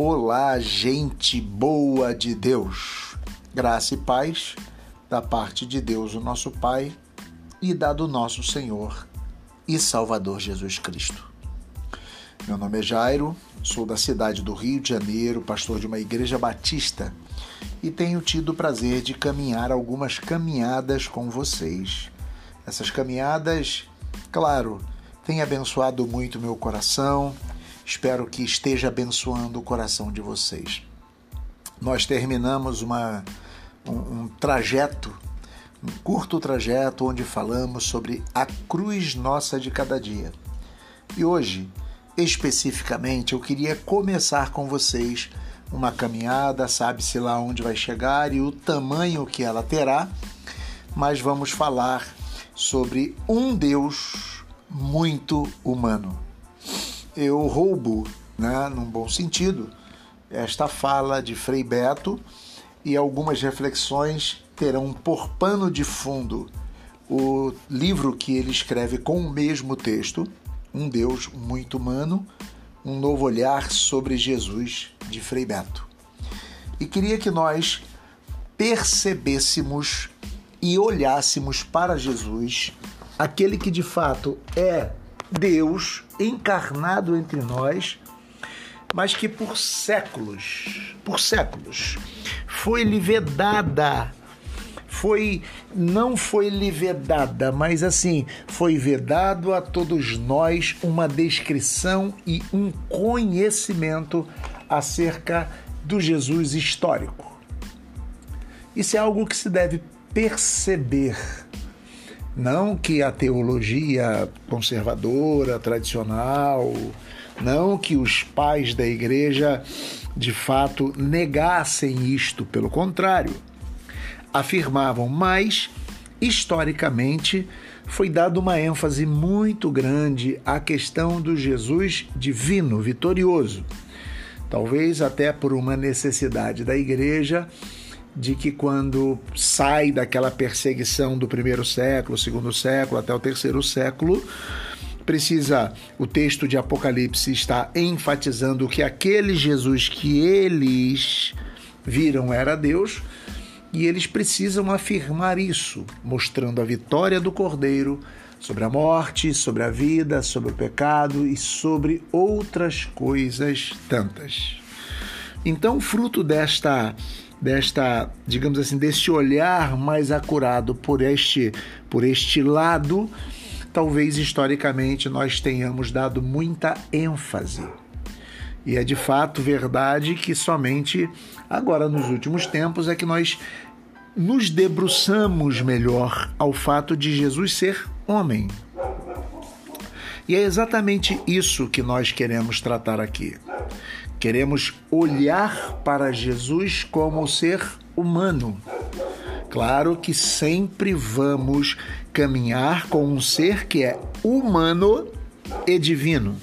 Olá, gente boa de Deus. Graça e paz da parte de Deus, o nosso Pai, e da do nosso Senhor e Salvador Jesus Cristo. Meu nome é Jairo, sou da cidade do Rio de Janeiro, pastor de uma igreja batista e tenho tido o prazer de caminhar algumas caminhadas com vocês. Essas caminhadas, claro, têm abençoado muito meu coração Espero que esteja abençoando o coração de vocês. Nós terminamos uma, um, um trajeto, um curto trajeto, onde falamos sobre a cruz nossa de cada dia. E hoje, especificamente, eu queria começar com vocês uma caminhada, sabe-se lá onde vai chegar e o tamanho que ela terá, mas vamos falar sobre um Deus muito humano eu roubo, né, num bom sentido, esta fala de Frei Beto e algumas reflexões terão por pano de fundo o livro que ele escreve com o mesmo texto, Um Deus Muito Humano, um novo olhar sobre Jesus, de Frei Beto. E queria que nós percebêssemos e olhássemos para Jesus, aquele que de fato é Deus encarnado entre nós, mas que por séculos, por séculos, foi-lhe vedada, foi não foi-lhe vedada, mas assim, foi vedado a todos nós uma descrição e um conhecimento acerca do Jesus histórico. Isso é algo que se deve perceber não que a teologia conservadora, tradicional, não que os pais da igreja de fato negassem isto, pelo contrário, afirmavam, mas historicamente foi dada uma ênfase muito grande à questão do Jesus divino, vitorioso. Talvez até por uma necessidade da igreja de que quando sai daquela perseguição do primeiro século, segundo século até o terceiro século, precisa o texto de Apocalipse está enfatizando que aquele Jesus que eles viram era Deus, e eles precisam afirmar isso, mostrando a vitória do Cordeiro sobre a morte, sobre a vida, sobre o pecado e sobre outras coisas tantas. Então, fruto desta desta, digamos assim, deste olhar mais acurado por este, por este lado, talvez historicamente nós tenhamos dado muita ênfase. E é de fato verdade que somente agora nos últimos tempos é que nós nos debruçamos melhor ao fato de Jesus ser homem. E é exatamente isso que nós queremos tratar aqui. Queremos olhar para Jesus como ser humano. Claro que sempre vamos caminhar com um ser que é humano e divino.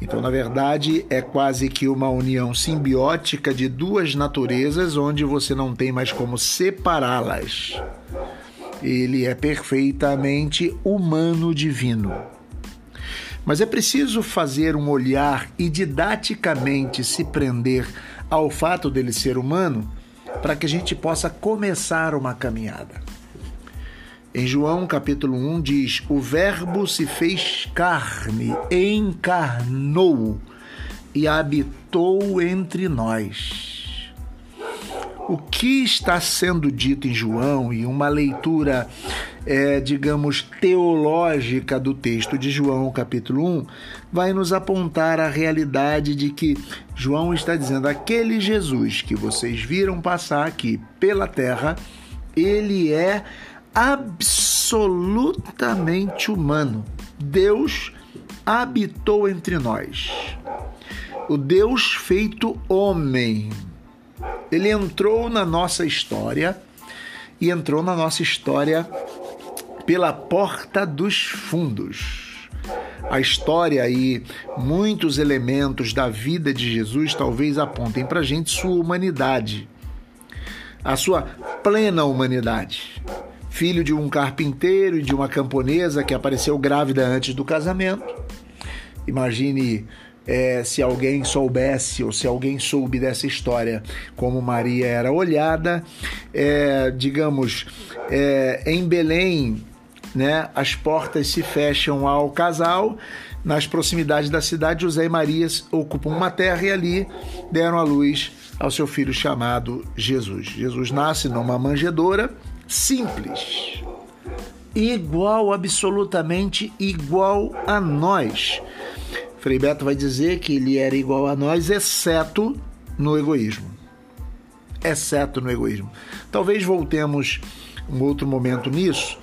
Então, na verdade, é quase que uma união simbiótica de duas naturezas onde você não tem mais como separá-las. Ele é perfeitamente humano-divino. Mas é preciso fazer um olhar e didaticamente se prender ao fato dele ser humano para que a gente possa começar uma caminhada. Em João capítulo 1 diz: O Verbo se fez carne, encarnou e habitou entre nós. O que está sendo dito em João e uma leitura é, digamos, teológica do texto de João, capítulo 1, vai nos apontar a realidade de que João está dizendo: aquele Jesus que vocês viram passar aqui pela terra, ele é absolutamente humano. Deus habitou entre nós. O Deus feito homem. Ele entrou na nossa história e entrou na nossa história pela porta dos fundos. A história e muitos elementos da vida de Jesus talvez apontem para a gente sua humanidade, a sua plena humanidade. Filho de um carpinteiro e de uma camponesa que apareceu grávida antes do casamento. Imagine é, se alguém soubesse ou se alguém soube dessa história, como Maria era olhada, é, digamos, é, em Belém, né, as portas se fecham ao casal. Nas proximidades da cidade, José e Maria ocupam uma terra e ali deram a luz ao seu filho chamado Jesus. Jesus nasce numa manjedoura simples, igual, absolutamente igual a nós. Frei Beto vai dizer que ele era igual a nós, exceto no egoísmo. Exceto no egoísmo. Talvez voltemos um outro momento nisso,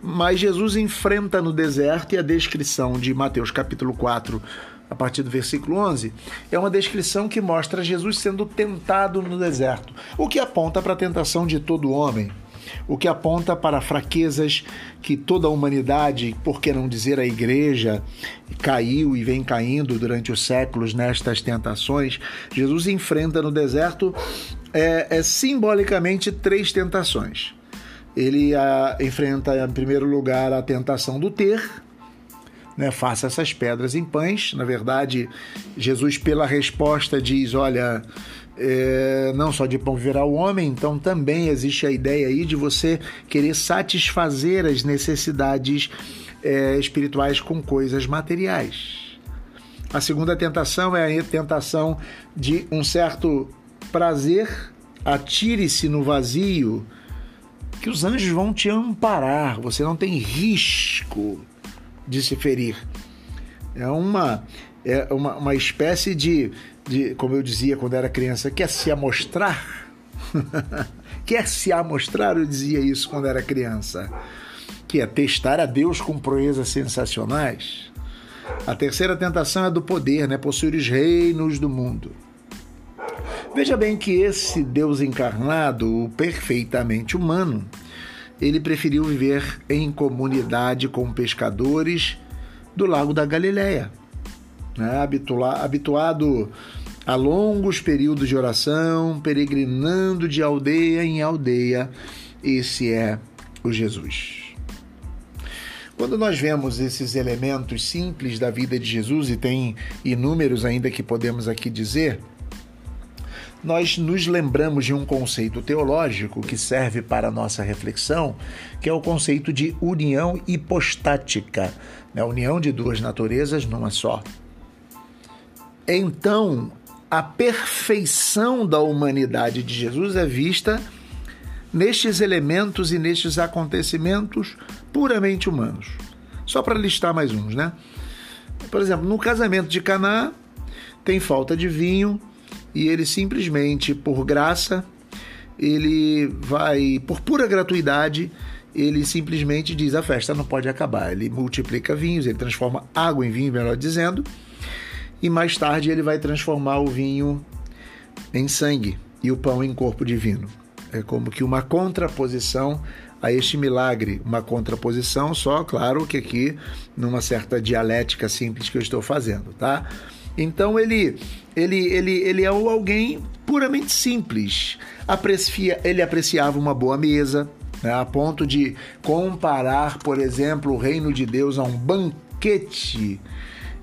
mas Jesus enfrenta no deserto e a descrição de Mateus capítulo 4, a partir do versículo 11, é uma descrição que mostra Jesus sendo tentado no deserto, o que aponta para a tentação de todo homem o que aponta para fraquezas que toda a humanidade, por que não dizer a igreja, caiu e vem caindo durante os séculos nestas tentações. Jesus enfrenta no deserto é, é simbolicamente três tentações. Ele a, enfrenta, em primeiro lugar, a tentação do ter, né, faça essas pedras em pães. Na verdade, Jesus, pela resposta, diz: Olha, é, não só de pão viverá o homem, então também existe a ideia aí de você querer satisfazer as necessidades é, espirituais com coisas materiais. A segunda tentação é a tentação de um certo prazer, atire-se no vazio, que os anjos vão te amparar, você não tem risco de se ferir. É uma, é uma, uma espécie de de, como eu dizia quando era criança, quer se amostrar? quer se amostrar? Eu dizia isso quando era criança. Que é testar a Deus com proezas sensacionais. A terceira tentação é do poder, né? Possuir os reinos do mundo. Veja bem que esse Deus encarnado, perfeitamente humano, ele preferiu viver em comunidade com pescadores do Lago da Galileia né? habituado a longos períodos de oração, peregrinando de aldeia em aldeia. Esse é o Jesus. Quando nós vemos esses elementos simples da vida de Jesus, e tem inúmeros ainda que podemos aqui dizer, nós nos lembramos de um conceito teológico que serve para a nossa reflexão, que é o conceito de união hipostática, né? a união de duas naturezas numa só. Então, a perfeição da humanidade de Jesus é vista nestes elementos e nestes acontecimentos puramente humanos. Só para listar mais uns, né? Por exemplo, no casamento de Caná tem falta de vinho e ele simplesmente por graça, ele vai por pura gratuidade, ele simplesmente diz a festa não pode acabar. Ele multiplica vinhos, ele transforma água em vinho, melhor dizendo, e mais tarde ele vai transformar o vinho em sangue e o pão em corpo divino. É como que uma contraposição a este milagre, uma contraposição só, claro que aqui numa certa dialética simples que eu estou fazendo, tá? Então ele ele ele ele é alguém puramente simples. Aprecia, ele apreciava uma boa mesa, né, a ponto de comparar, por exemplo, o reino de Deus a um banquete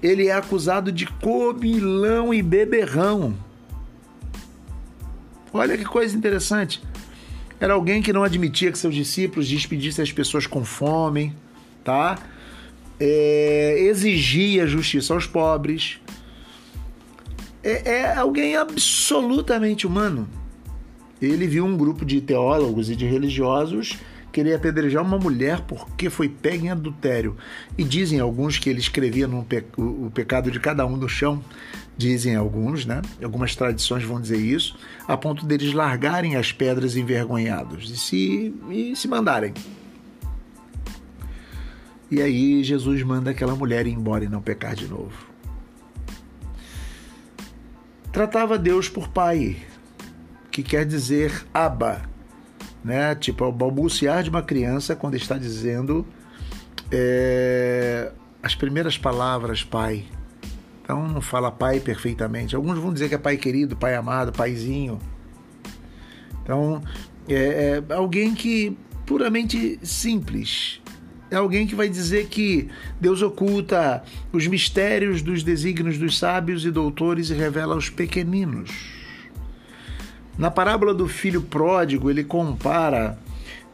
ele é acusado de comilão e beberrão. Olha que coisa interessante. Era alguém que não admitia que seus discípulos despedissem as pessoas com fome, tá? É, exigia justiça aos pobres. É, é alguém absolutamente humano. Ele viu um grupo de teólogos e de religiosos querer apedrejar uma mulher porque foi pega em adultério. E dizem alguns que ele escrevia pe o pecado de cada um no chão, dizem alguns, né? Algumas tradições vão dizer isso, a ponto deles largarem as pedras envergonhados e se, e se mandarem. E aí Jesus manda aquela mulher ir embora e não pecar de novo. Tratava Deus por pai, que quer dizer Abba, né? Tipo, o balbuciar de uma criança quando está dizendo é, as primeiras palavras, pai. Então não fala pai perfeitamente. Alguns vão dizer que é pai querido, pai amado, paizinho. Então é, é alguém que puramente simples, É alguém que vai dizer que Deus oculta os mistérios dos desígnios dos sábios e doutores e revela aos pequeninos. Na parábola do filho pródigo, ele compara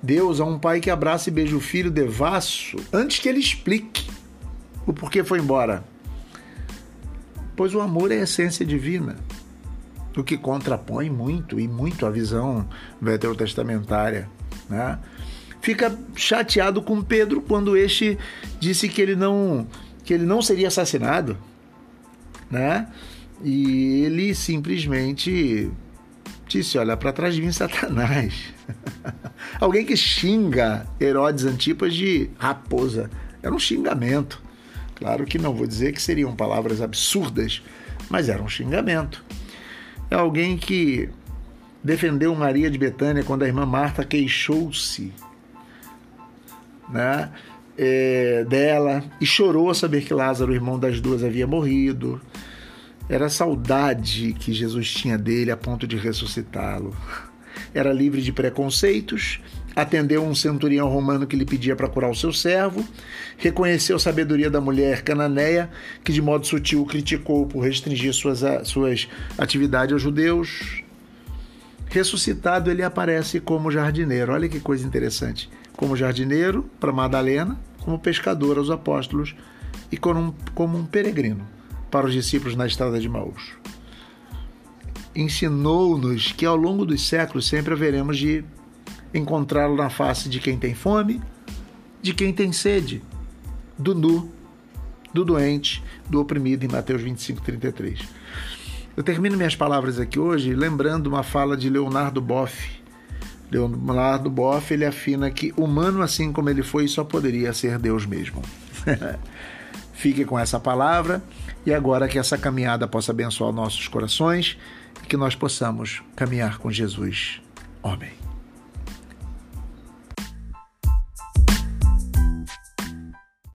Deus a um pai que abraça e beija o filho devasso antes que ele explique o porquê foi embora. Pois o amor é a essência divina, o que contrapõe muito e muito a visão veterotestamentária. Né? Fica chateado com Pedro quando este disse que ele não que ele não seria assassinado, né? E ele simplesmente disse: Olha, para trás de mim, Satanás. Alguém que xinga Herodes Antipas de raposa. Era um xingamento. Claro que não vou dizer que seriam palavras absurdas, mas era um xingamento. É alguém que defendeu Maria de Betânia quando a irmã Marta queixou-se né, é, dela e chorou a saber que Lázaro, irmão das duas, havia morrido. Era a saudade que Jesus tinha dele a ponto de ressuscitá-lo. Era livre de preconceitos, atendeu um centurião romano que lhe pedia para curar o seu servo, reconheceu a sabedoria da mulher cananeia, que de modo sutil criticou por restringir suas, suas atividades aos judeus. Ressuscitado, ele aparece como jardineiro. Olha que coisa interessante como jardineiro para Madalena, como pescador aos apóstolos e como um, como um peregrino para os discípulos na estrada de Maús. Ensinou-nos que ao longo dos séculos sempre haveremos de encontrá-lo na face de quem tem fome, de quem tem sede, do nu, do doente, do oprimido, em Mateus 25, 33. Eu termino minhas palavras aqui hoje lembrando uma fala de Leonardo Boff, Leonardo Boff ele afina que humano assim como ele foi só poderia ser Deus mesmo. Fique com essa palavra e agora que essa caminhada possa abençoar nossos corações e que nós possamos caminhar com Jesus. Amém.